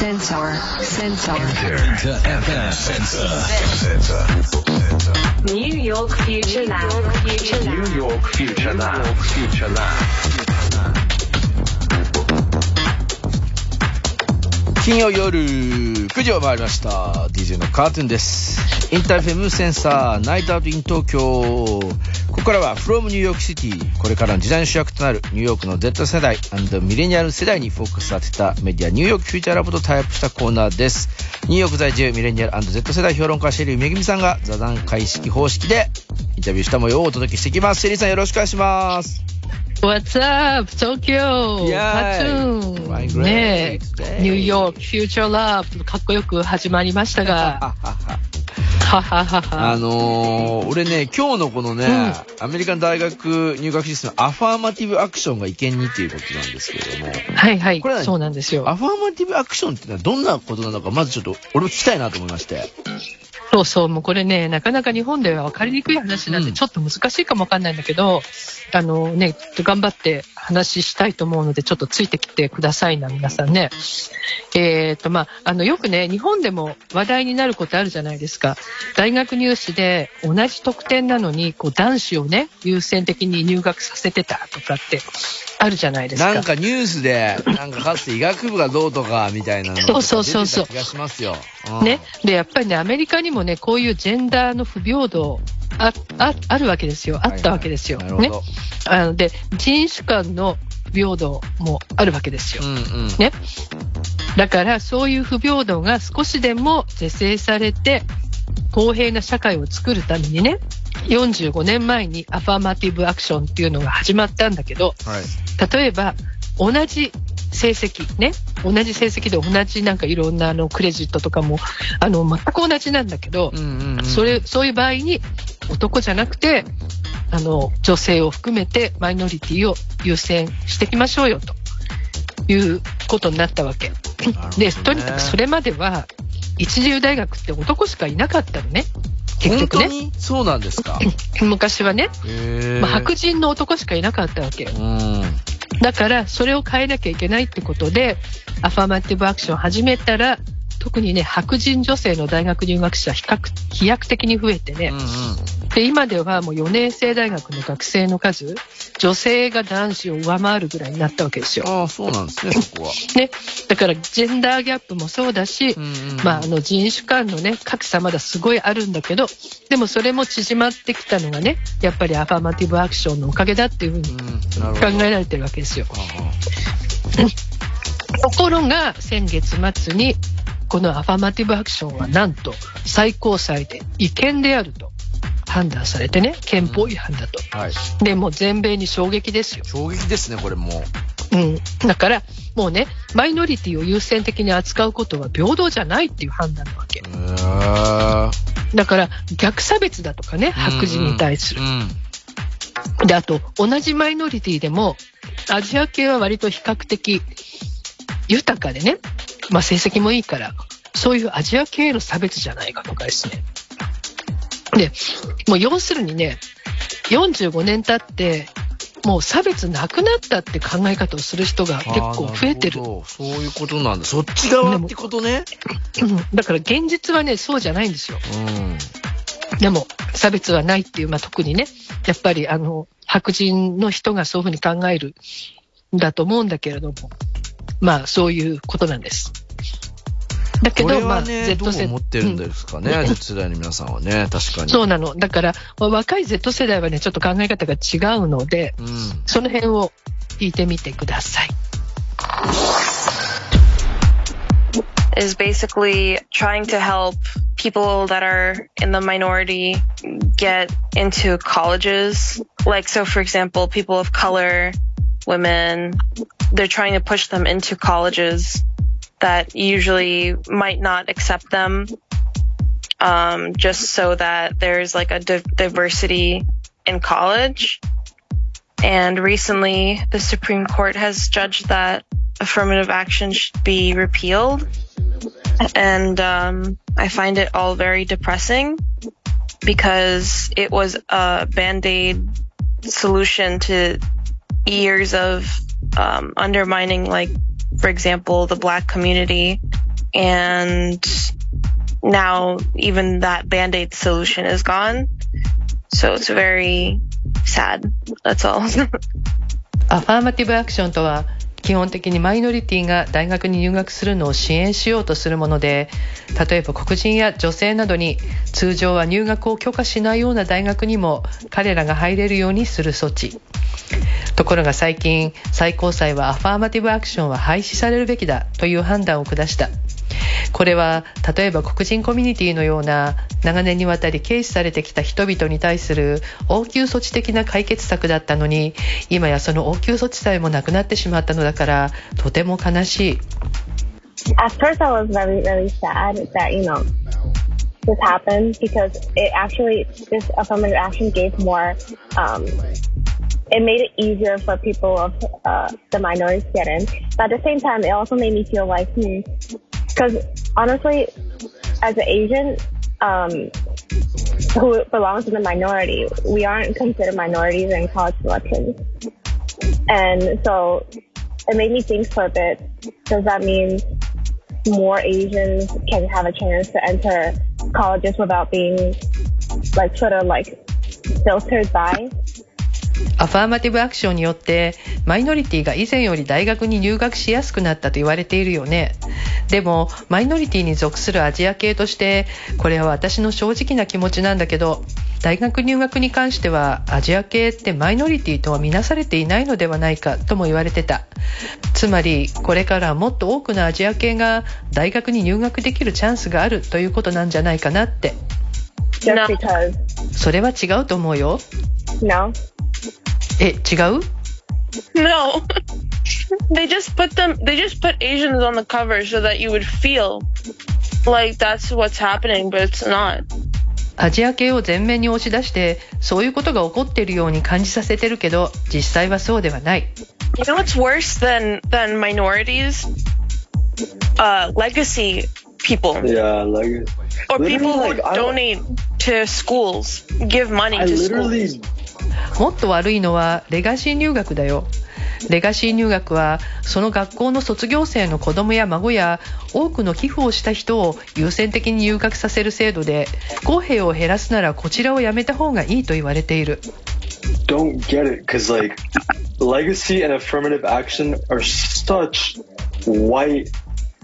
Sensor. Sensor. InterFM Sensor. Sensor. New York Future Lab. Future Lab. New York Future Lab. Future Lab. 金曜夜9時を回りました。DJ のカートゥーンです。 InterFM Sensor Night Out in 東京。ここからは from ニューヨークシティこれからの時代の主役となるニューヨークの Z 世代ミレニアル世代にフォーカス当てたメディアニューヨークフューチャーラボとタイアップしたコーナーです。ニューヨーク在住ミレニアル &Z 世代評論家シェリーめぐみさんが座談会式方式でインタビューした模様をお届けしていきます。シェリーさんよろしくお願いします。What's up, Tokyo? イェーイパチュ Flying ー great ン。ねえ.ニューヨーク、フューチャーラブ、かっこよく始まりましたが。あのー、俺ね、今日のこのね、アメリカン大学入学システム、アファーマティブアクションが意見にっていうことなんですけれども、はいはいこれは、そうなんですよ。アファーマティブアクションってのはどんなことなのか、まずちょっと、俺も聞きたいなと思いまして。そうそう、もうこれね、なかなか日本では分かりにくい話なんで、ちょっと難しいかもわかんないんだけど、あのね、頑張って話したいと思うので、ちょっとついてきてくださいな、皆さんね。えっ、と、まあ、あの、よくね、日本でも話題になることあるじゃないですか。大学入試で同じ得点なのに、こう、男子をね、優先的に入学させてたとかって、あるじゃないですか。なんかニュースで、なんかかつて医学部がどうとかみたいなのがそうそうそうそう出てた気がしますよ。うんね。で、やっぱりね、アメリカにもね、こういうジェンダーの不平等、あ、あ、あるわけですよ。あったわけですよ。ねはいはいなるほ。ど。あので、人種間の不平等もあるわけですよ。うんうん。ね。だから、そういう不平等が少しでも是正されて、公平な社会を作るためにね、45年前にアファーマティブアクションっていうのが始まったんだけど、はい。例えば、同じ成績、ね、同じ成績で同じなんかいろんなあのクレジットとかも、あの、全く同じなんだけどうん、うんうん。それ、そういう場合に男じゃなくて、あの、女性を含めてマイノリティを優先していきましょうよ、ということになったわけ。ねで、とにかくそれまでは、一流大学って男しかいなかったのね。結局ね。にそうなんですか？昔はね、まあ、白人の男しかいなかったわけ。だから、それを変えなきゃいけないってことで、アファーマティブアクションを始めたら、特にね、白人女性の大学入学者、比較、飛躍的に増えてねうん、うん。で、今ではもう4年生大学の学生の数、女性が男子を上回るぐらいになったわけですよ。ああ、そうなんですね、そこは。ね。だから、ジェンダーギャップもそうだし、うんうんまあ、あの人種間のね、格差まだすごいあるんだけど、でもそれも縮まってきたのがね、やっぱりアファーマティブアクションのおかげだっていうふうに考ど。えられてるわけですよ。は ところが、先月末に、このアファーマティブアクションはなんと最高裁で違憲であると判断されてね、憲法違反だと。あはい。で、もう全米に衝撃ですよ。衝撃ですね、これもうん。だから、もうね、マイノリティを優先的に扱うことは平等じゃないっていう判断なわけだから、逆差別だとかね、白人に対するう。ん。で、あと、同じマイノリティでも、アジア系は割と比較的豊かでね、まあ成績もいいから、そういうアジア系への差別じゃないかとかですね。で、もう要するにね、45年経って、もう差別なくなったって考え方をする人が結構増えてるあー。なほどそういうことなんだ。そっち側ってことね。うんだから現実はね、そうじゃないんですよ。うん。でも、差別はないっていう、まあ、特にね、やっぱり、あの、白人の人がそういうふうに考えるんだと思うんだけれども、まあ、そういうことなんです。だけこど、まあ、れはね、ど Z 世う思ってるんですかね、うん Z 世代の皆さんはね、確かに。そうなの。だから、まあ若い Z 世代はね、ちょっと考え方が違うので、うん。その辺を聞いてみてください。is basically trying to help people that are in the minority get into colleges. Like, so for example, people of color, women, they're trying to push them into colleges that usually might not accept them. Um, just so that there's like a di- diversity in college. And recently, the Supreme Court has judged that affirmative action should be repealed. And um, I find it all very depressing because it was a band aid solution to years of um, undermining, like, for example, the black community and now even that band aid solution is gone. So it's very sad. That's all. アファーマティブアクションとは 基本的にマイノリティが大学に入学するのを支援しようとするもので例えば黒人や女性などに通常は入学を許可しないような大学にも彼らが入れるようにする措置。ところが最近最高裁はアファーマティブアクションは廃止されるべきだという判断を下した。これは例えば黒人コミュニティのような長年にわたり軽視されてきた人々に対する応急措置的な解決策だったのに今やその応急措置さえもなくなってしまったのだからとても悲しい At first, I was very, very sad that, you know, this happened because it actually, this affirmative action gave more, um, it made it easier for people of uh, the minorities to get in. But at the same time, it also made me feel like, hmm, because honestly, as an Asian, um, who belongs to the minority, we aren't considered minorities in college selections. And so it made me think for a bit, does that mean more Asians can have a chance to enter colleges without being like sort of like filtered by アファーマティブアクションによってマイノリティが以前より大学に入学しやすくなったと言われているよね。でもマイノリティに属するアジア系としてこれは私の正直な気持ちなんだけど大学入学に関してはアジア系ってマイノリティとは見なされていないのではないかとも言われてた。つまりこれからもっと多くのアジア系が大学に入学できるチャンスがあるということなんじゃないかなって.それは違うと思うよ。No, え違う no. they just put them they just put Asians on the cover so that you would feel like that's what's happening, but it's not. アジア系を前面に押し出してそういうことが起こっているように感じさせてるけど実際はそうではない You know what's worse than than minorities? Uh, legacy people Yeah, like or literally, people who like, I don't- donate to schools, give money I to literally schools. もっと悪いのはレガシー入学だよ。レガシー入学はその学校の卒業生の子供や孫や多くの寄付をした人を優先的に入学させる制度で不公平を減らすならこちらをやめた方がいいと言われている。Don't get it because like legacy and affirmative action are such white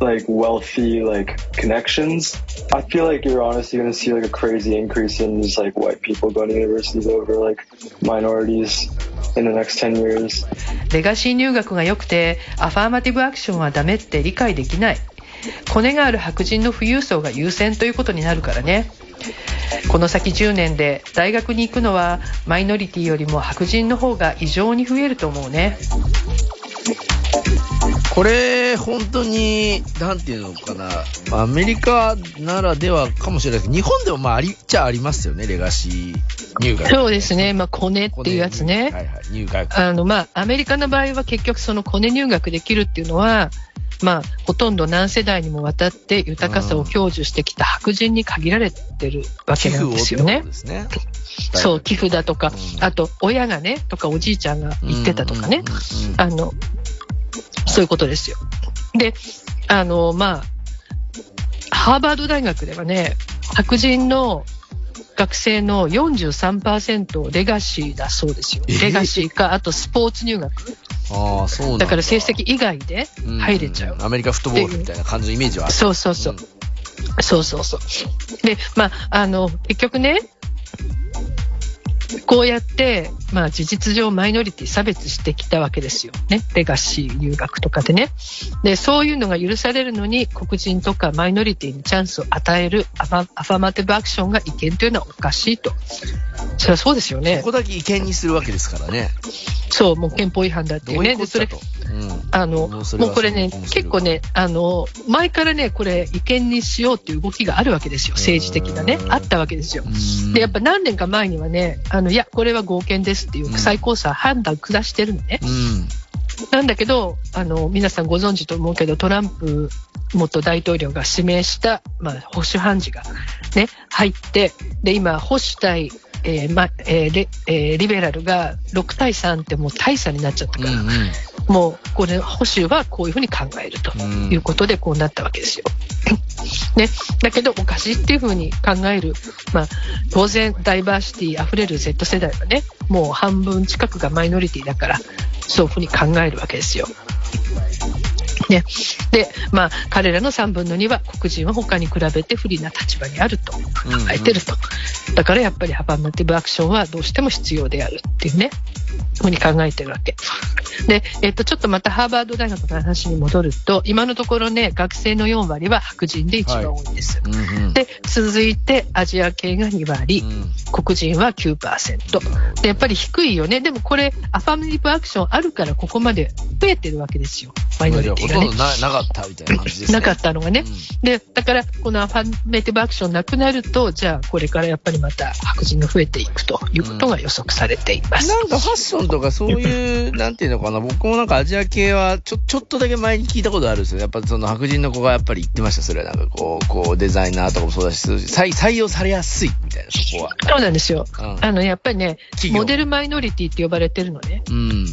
like wealthy like connections i feel like you're honestly going to see like a crazy increase in just like white people going to universities over like minorities in the next 10 years レガシー入学が良くてアファーマティブアクションはダメって理解できないコネがある白人の富裕層が優先ということになるからねこの先10年で大学に行くのはマイノリティよりも白人の方が異常に増えると思うねこれ、本当に、なんていうのかな、アメリカならではかもしれないけど、日本でもまあありっちゃありますよね、レガシー入学。そうですね、まあ、コネっていうやつね。はいはい、入学。あの、まあ、アメリカの場合は結局そのコネ入学できるっていうのは、まあ、ほとんど何世代にもわたって豊かさを享受してきた白人に限られてるわけなんですよねね。そう、寄付だとか、うんあと、親がね、とかおじいちゃんが言ってたとかね。あの、そういうことですよ。で、あの、まあ、ハーバード大学ではね、白人の学生の43%レガシーだそうですよ。えレガシーか、あとスポーツ入学。ああ、そうなんだから成績以外で入れちゃう。んアメリカフットボールみたいな感じのイメージはある。そうそうそう。んそうそうそう。で、まあ、あの、結局ね、こうやって、まあ、事実上マイノリティ差別してきたわけですよ。ね。レガシー入学とかでね。で、そういうのが許されるのに、黒人とかマイノリティにチャンスを与えるアファアファマティブアクションが違憲というのはおかしいと。それはそうですよねこ。こだけ違憲にするわけですからね。そう、もう憲法違反だっていうね。ういうことだ、と。うんあの、ももうこれね結構ね、あの、前からね、これ、違憲にしようっていう動きがあるわけですよ。政治的なねう。んあったわけですよ。うんで、やっぱ何年か前にはね、あの、いや、これは合憲ですっていう最高裁判断下してるのね。うん。なんだけど、あの、皆さんご存知と思うけど、トランプ元大統領が指名した、まあ、保守判事がね、入って、で、今、保守対、えーまえーレえーリベラルが6対3ってもう大差になっちゃったから、うんうんもうこれ保守はこういうふうに考えるとうん。いうことでこうなったわけですよ。ね、だけどおかしいっていうふうに考える、まあ、当然ダイバーシティあふれる Z 世代はねもう半分近くがマイノリティだからそういうふうに考えるわけですよ。ね、で、まあ、彼らの3分の2は黒人は他に比べて不利な立場にあると考えてると、だからやっぱりハバーマティブアクションはどうしても必要であるっていうねふうに考えてるわけ。で、えっと、ちょっとまたハーバード大学の話に戻ると、今のところね、学生の4割は白人で一番多いんです。うんうんで、続いてアジア系が2割、うん黒人は9%。で、やっぱり低いよね。でもこれ、アファミリブアクションあるからここまで増えてるわけですよ。マイノリティがねほとんど。ななかったみたいな感じですね。なかったのがね。で、だから、このアファメティブアクションなくなると、じゃあ、これからやっぱりまた白人が増えていくということが予測されています。なんかファッションとかそういう、なんていうのかな、僕もなんかアジア系はちょ、ちょっとだけ前に聞いたことあるんですよ。やっぱその白人の子がやっぱり言ってました、それはなんかこう、こうデザイナーとかもそうだし、採採用されやすいみたいな、そこは。そうなんですよ。うんあの、やっぱりね、企業モデルマイノリティって呼ばれてるのね。うん。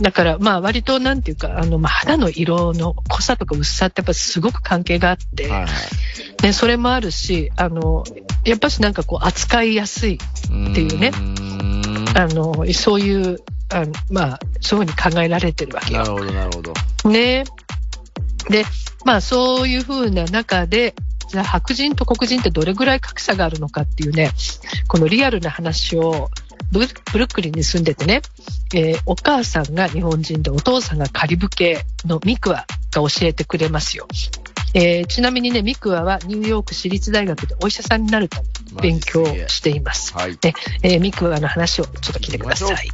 だから、まあ、割と、なんていうか、あの、まあ、肌の色の濃さとか薄さってやっぱすごく関係があって、はいはい。ね、それもあるし、あの、やっぱしなんかこう、扱いやすい、っていうねあの、そういう、あのまあ、そういうふうに考えられてるわけよなるほど、なるほど。ね。で、まあそういうふうな中で、じゃあ白人と黒人ってどれぐらい格差があるのかっていうね、このリアルな話をブブルックリンに住んでてね、えーお母さんが日本人でお父さんがカリブ系のミクワが教えてくれますよ。えーちなみにね、ミクワはニューヨーク市立大学でお医者さんになるために勉強をしています。はい。ねえーミクワの話をちょっと聞いてください。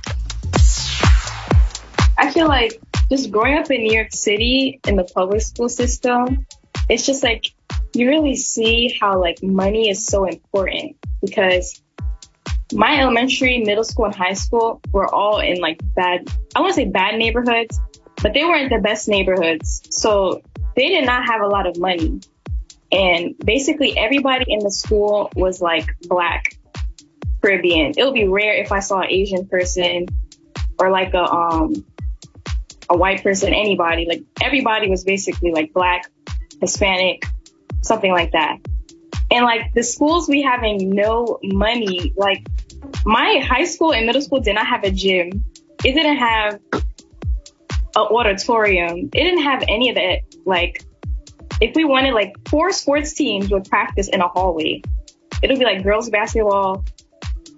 I feel like just growing up in New York City in the public school system, it's just like you really see how like money is so important because my elementary, middle school, and high school were all in like bad, I want to say bad neighborhoods, but they weren't the best neighborhoods. So they did not have a lot of money. And basically everybody in the school was like black, Caribbean. It would be rare if I saw an Asian person or like a, um, a white person, anybody. Like everybody was basically like black, Hispanic, something like that. And like the schools we having no money, like my high school and middle school did not have a gym. It didn't have auditorium. It didn't have any of that. Like if we wanted like four sports teams would practice in a hallway. It'll be like girls basketball,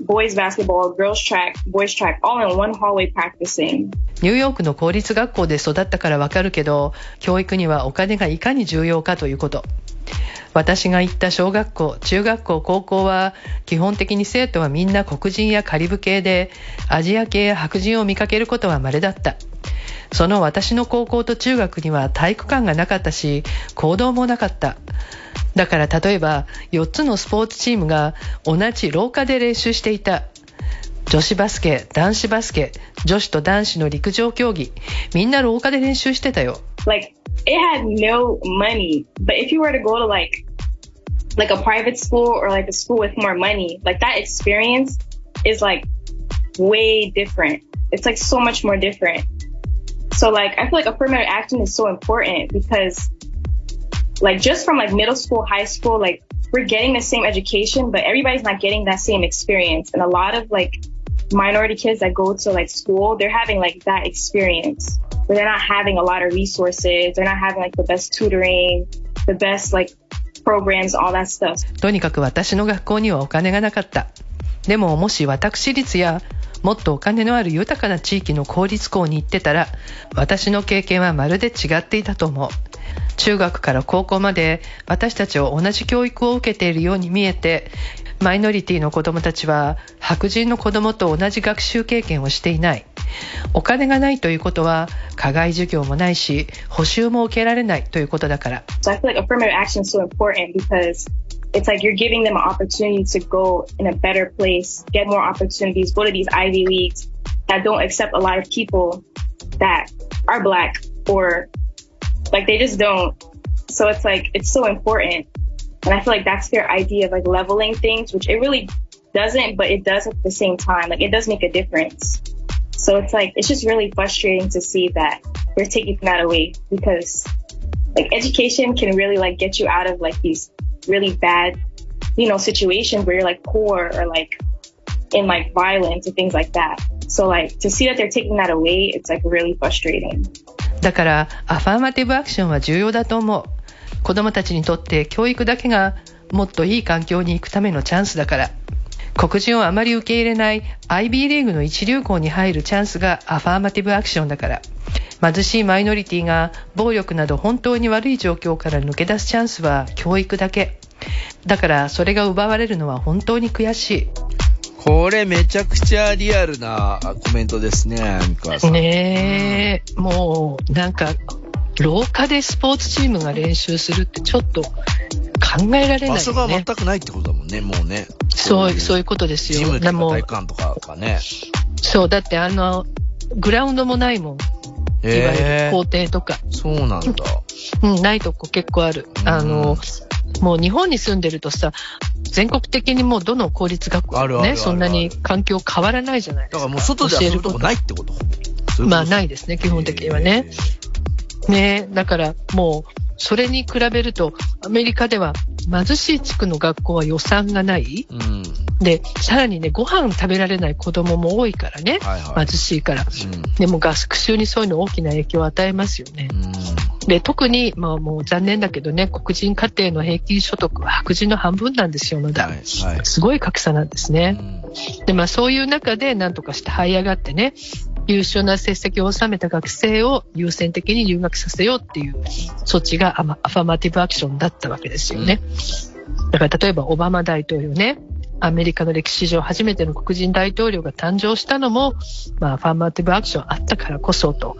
boys basketball, girls track, boys track, all in one hallway practicing. ニューヨークの公立学校で育ったからわかるけど、教育にはお金がいかに重要かということ。私が行った小学校、中学校、高校は基本的に生徒はみんな黒人やカリブ系で、アジア系や白人を見かけることは稀だった。その私の高校と中学には体育館がなかったし、行動もなかった。だから例えば4つのスポーツチームが同じ廊下で練習していた。女子バスケ、男子バスケ、女子と男子の陸上競技、みんな廊下で練習してたよ。like it had no money. But if you were to go to like like a private school or like a school with more money, like that experience is like way different. It's like so much more different. So like I feel like affirmative action is so important because like just from like middle school, high school, like we're getting the same education, but everybody's not getting that same experience. And a lot of like minority kids that go to like school, they're having like that experience where they're not having a lot of resources. They're not having like the best tutoring, the best like programs, all that stuff. とにかく私の学校にはお金がなかった。でももし私立や もっとお金のある豊かな地域の公立校に行ってたら、私の経験はまるで違っていたと思う。中学から高校まで私たちは同じ教育を受けているように見えて、マイノリティの子供たちは白人の子供と同じ学習経験をしていない。お金がないということは課外授業もないし、補習も受けられないということだから。So It's like you're giving them an opportunity to go in a better place, get more opportunities, go to these Ivy Leagues that don't accept a lot of people that are black or like they just don't. So it's like, it's so important. And I feel like that's their idea of like leveling things, which it really doesn't, but it does at the same time. Like it does make a difference. So it's like, it's just really frustrating to see that we're taking that away because like education can really like get you out of like these really bad, you know, situations where you're like poor or like in like violence and things like that. So like to see that they're taking that away, it's like really frustrating. だから、アファーマティブアクションは重要だと思う。子供たちにとって教育だけがもっといい環境に行くためのチャンスだから。黒人をあまり受け入れない IB リーグの一流校に入るチャンスがアファーマティブアクションだから。貧しいマイノリティが暴力など本当に悪い状況から抜け出すチャンスは教育だけ。だからそれが奪われるのは本当に悔しい。これめちゃくちゃリアルなコメントですね、三河さん。ねえ、もうなんか廊下でスポーツチームが練習するってちょっと考えられない場所が。全くないってことだもんね、もうね。そう、そういうことですよ。ジムとか体育館とかがね。そう、だってあの、グラウンドもないもん。いわゆるへ校庭とか。ーそうなんだ。うん、ないとこ結構ある。あの、もう日本に住んでるとさ、全国的にもうどの公立学校もね、そんなに環境変わらないじゃないですか。だからもう外で遊ぶとこないってことまあないですね、基本的にはね。ねだからもう、それに比べると、アメリカでは貧しい地区の学校は予算がない。うん。で、さらにね、ご飯食べられない子供も多いからね。はいはい。貧しいから。うんでも学習にそういうの大きな影響を与えますよね。で、特に、まあもう残念だけどね、黒人家庭の平均所得は白人の半分なんですよ、まだ。はい。はい。すごい格差なんですね。で、まあそういう中で何とかして這い上がってね、優秀な成績を収めた学生を優先的に留学させようっていう措置がアファーマティブアクションだったわけですよね。だから例えばオバマ大統領ね、アメリカの歴史上初めての黒人大統領が誕生したのも、まあ、アファーマティブアクションあったからこそと、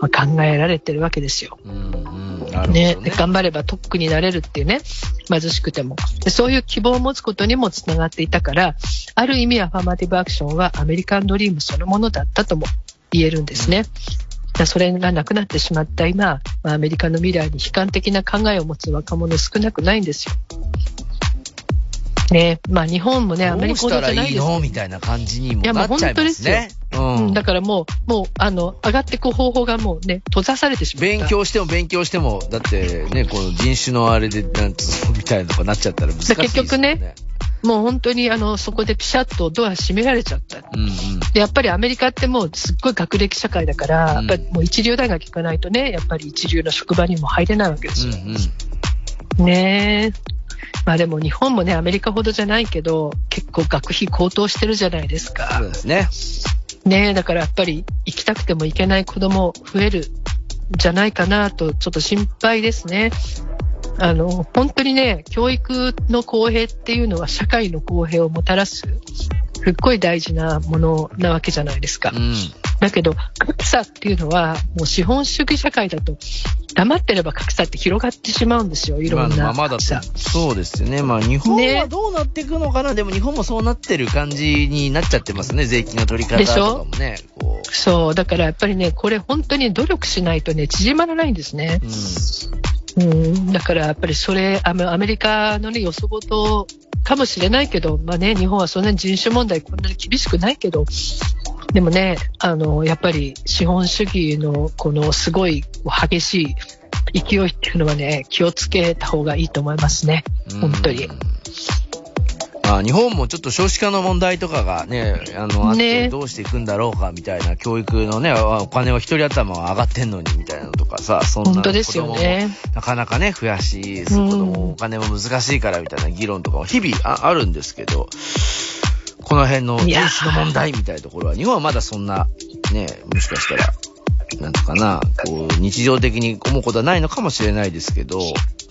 まあ、考えられてるわけですよ。うんうん。ねね。頑張ればトップになれるっていうね、貧しくてもで。そういう希望を持つことにもつながっていたから、ある意味アファーマティブアクションはアメリカンドリームそのものだったとも言えるんですね。それがなくなってしまった今、まあアメリカの未来に悲観的な考えを持つ若者少なくないんですよ。ねまあ日本もね、アメリカほどうじゃないですいいのみたいな感じにもなっちゃいますね。ううん、んだ。からもう、もう、あの、上がっていく方法がもうね、閉ざされてしまった。勉強しても勉強しても、だってね、この人種のあれで、なんつみたいなのがなっちゃったら難しいですよね。結局ねもう本当にあの、そこでピシャッとドア閉められちゃった。うんうん。で、やっぱりアメリカってもうすっごい学歴社会だから、うんやっぱりもう一流大学行かないとね、やっぱり一流の職場にも入れないわけですうんよ。うん。ねえ。まあでも日本もね、アメリカほどじゃないけど、結構学費高騰してるじゃないですそうか。ですね。ねえ、だからやっぱり行きたくても行けない子供増えるんじゃないかなと、ちょっと心配ですね。あの、本当にね、教育の公平っていうのは社会の公平をもたらす、すっごい大事なものなわけじゃないですか。うん。だけど、格差っていうのは、もう資本主義社会だと、黙ってれば格差って広がってしまうんですよ、いろ今んなのままだ。そうですよね。まあ日本ねはどうなっていくのかな、でも日本もそうなってる感じになっちゃってますね。税金の取り方とかもね。こそう、だからやっぱりね、これ本当に努力しないとね、縮まらないんですねう。。うん。うん、だからやっぱりそれ、アメアメリカのね、よそごとかもしれないけど、まあね、日本はそんなに人種問題こんなに厳しくないけど、でもね、あの、やっぱり資本主義のこのすごい激しい勢いっていうのはね、気をつけた方がいいと思いますね。本当に。まあ、日本もちょっと少子化の問題とかがね、あの、あってねどうしていくんだろうかみたいな教育のね、あお金は一人頭は上がってんのにみたいなのとかさ、そんな本当ですよね。子供もなかなかね、増やし、子供もお金も難しいからみたいな議論とかも日々ああるんですけど、この辺の人種の問題みたいなところは、日本はまだそんな、ね、もしかしたら、なんとかな、こう、日常的に思うことはないのかもしれないですけど、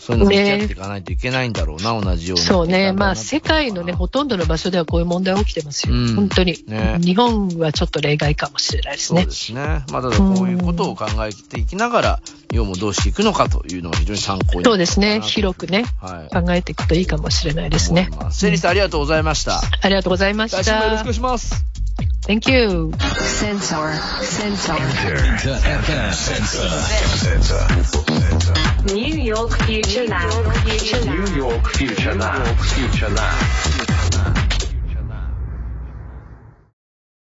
そういうのを向き合っていかないといけないんだろうな、同じように。そうね。まあ、世界のね、ほとんどの場所ではこういう問題起きてますよ。うん本当に、ね日本はちょっと例外かもしれないですねそうで。すね。まあ、ただこういうことを考えていきながら、日本もどうしていくのかというのが非常に参考にそうですね。広くね、はい。考えていくといいかもしれないですね。セリさんありがとうございました。ありがとうございました来週もよろしくお願い。します。Thank you. Sensor. Sensor. Enter FM Sensor. Sensor. New York Future Lab. Future Lab. New York Future Lab. Future Lab.